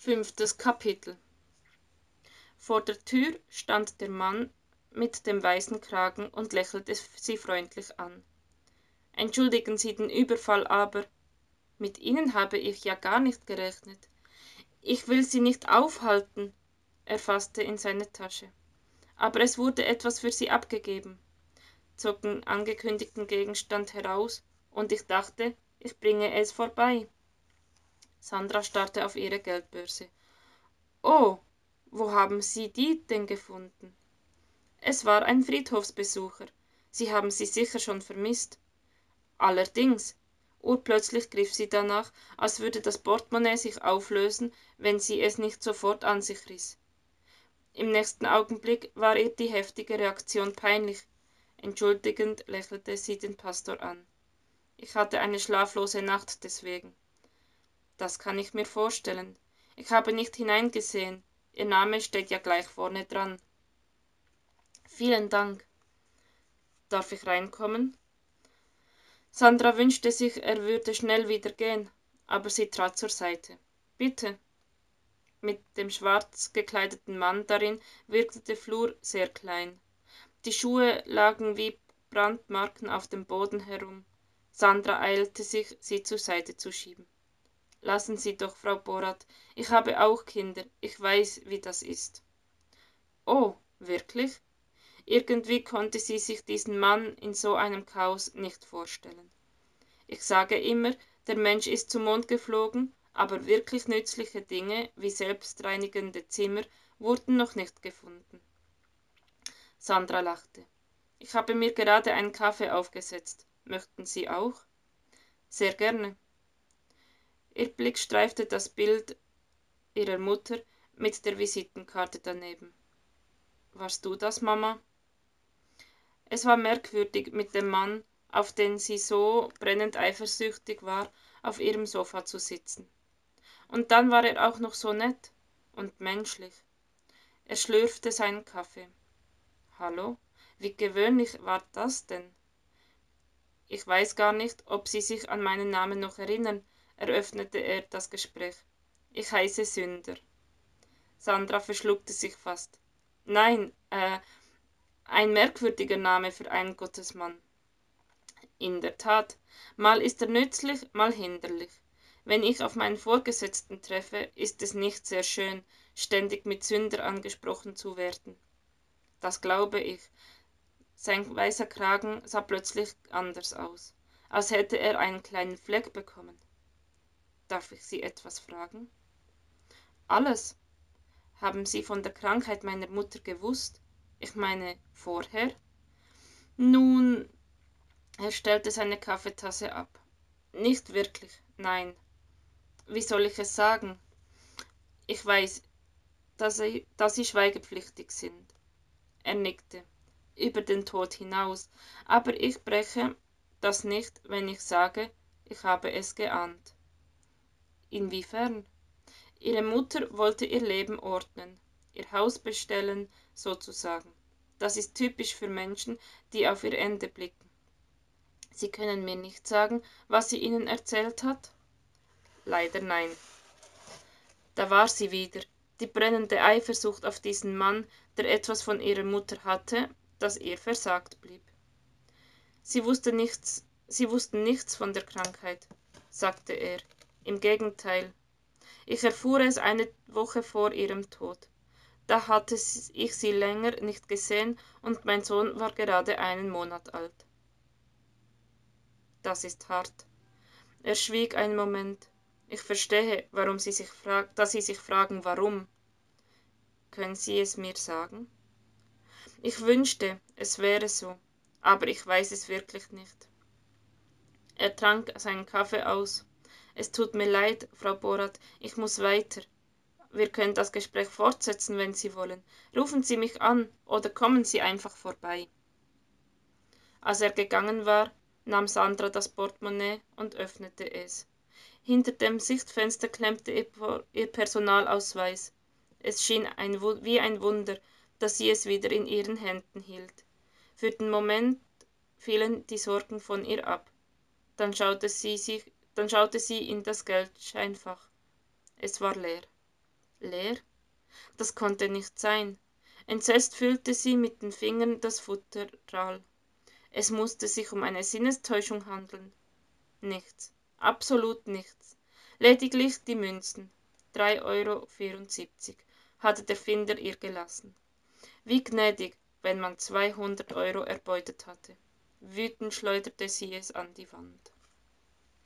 Fünftes Kapitel Vor der Tür stand der Mann mit dem weißen Kragen und lächelte sie freundlich an. Entschuldigen Sie den Überfall, aber mit Ihnen habe ich ja gar nicht gerechnet. Ich will Sie nicht aufhalten. Er fasste in seine Tasche. Aber es wurde etwas für Sie abgegeben, zog den angekündigten Gegenstand heraus, und ich dachte, ich bringe es vorbei. Sandra starrte auf ihre Geldbörse. Oh, wo haben Sie die denn gefunden? Es war ein Friedhofsbesucher. Sie haben sie sicher schon vermisst. Allerdings. Urplötzlich griff sie danach, als würde das Portemonnaie sich auflösen, wenn sie es nicht sofort an sich riss. Im nächsten Augenblick war ihr die heftige Reaktion peinlich. Entschuldigend lächelte sie den Pastor an. Ich hatte eine schlaflose Nacht deswegen. Das kann ich mir vorstellen. Ich habe nicht hineingesehen. Ihr Name steht ja gleich vorne dran. Vielen Dank. Darf ich reinkommen? Sandra wünschte sich, er würde schnell wieder gehen, aber sie trat zur Seite. Bitte. Mit dem schwarz gekleideten Mann darin wirkte der Flur sehr klein. Die Schuhe lagen wie Brandmarken auf dem Boden herum. Sandra eilte sich, sie zur Seite zu schieben. Lassen Sie doch, Frau Borat, ich habe auch Kinder, ich weiß, wie das ist. Oh, wirklich? Irgendwie konnte sie sich diesen Mann in so einem Chaos nicht vorstellen. Ich sage immer, der Mensch ist zum Mond geflogen, aber wirklich nützliche Dinge wie selbstreinigende Zimmer wurden noch nicht gefunden. Sandra lachte. Ich habe mir gerade einen Kaffee aufgesetzt. Möchten Sie auch? Sehr gerne. Ihr Blick streifte das Bild ihrer Mutter mit der Visitenkarte daneben. Warst du das, Mama? Es war merkwürdig, mit dem Mann, auf den sie so brennend eifersüchtig war, auf ihrem Sofa zu sitzen. Und dann war er auch noch so nett und menschlich. Er schlürfte seinen Kaffee. Hallo? Wie gewöhnlich war das denn? Ich weiß gar nicht, ob Sie sich an meinen Namen noch erinnern, eröffnete er das Gespräch. Ich heiße Sünder. Sandra verschluckte sich fast. Nein, äh, ein merkwürdiger Name für einen Gottesmann. In der Tat, mal ist er nützlich, mal hinderlich. Wenn ich auf meinen Vorgesetzten treffe, ist es nicht sehr schön, ständig mit Sünder angesprochen zu werden. Das glaube ich. Sein weißer Kragen sah plötzlich anders aus, als hätte er einen kleinen Fleck bekommen. Darf ich Sie etwas fragen? Alles. Haben Sie von der Krankheit meiner Mutter gewusst? Ich meine, vorher? Nun, er stellte seine Kaffeetasse ab. Nicht wirklich, nein. Wie soll ich es sagen? Ich weiß, dass Sie, dass Sie schweigepflichtig sind. Er nickte. Über den Tod hinaus. Aber ich breche das nicht, wenn ich sage, ich habe es geahnt. Inwiefern? Ihre Mutter wollte ihr Leben ordnen, ihr Haus bestellen, sozusagen. Das ist typisch für Menschen, die auf ihr Ende blicken. Sie können mir nicht sagen, was sie Ihnen erzählt hat? Leider nein. Da war sie wieder, die brennende Eifersucht auf diesen Mann, der etwas von ihrer Mutter hatte, das ihr versagt blieb. Sie wusste nichts, sie wussten nichts von der Krankheit, sagte er. Im Gegenteil. Ich erfuhr es eine Woche vor ihrem Tod. Da hatte ich sie länger nicht gesehen und mein Sohn war gerade einen Monat alt. Das ist hart. Er schwieg einen Moment. Ich verstehe, warum Sie sich dass Sie sich fragen, warum. Können Sie es mir sagen? Ich wünschte, es wäre so, aber ich weiß es wirklich nicht. Er trank seinen Kaffee aus. Es tut mir leid, Frau Borat, ich muss weiter. Wir können das Gespräch fortsetzen, wenn Sie wollen. Rufen Sie mich an oder kommen Sie einfach vorbei. Als er gegangen war, nahm Sandra das Portemonnaie und öffnete es. Hinter dem Sichtfenster klemmte ihr Personalausweis. Es schien ein, wie ein Wunder, dass sie es wieder in ihren Händen hielt. Für den Moment fielen die Sorgen von ihr ab. Dann schaute sie sich dann schaute sie in das Geldscheinfach. Es war leer. Leer? Das konnte nicht sein. Entsetzt fühlte sie mit den Fingern das Futteral. Es musste sich um eine Sinnestäuschung handeln. Nichts, absolut nichts. Lediglich die Münzen. 3,74 Euro hatte der Finder ihr gelassen. Wie gnädig, wenn man 200 Euro erbeutet hatte. Wütend schleuderte sie es an die Wand.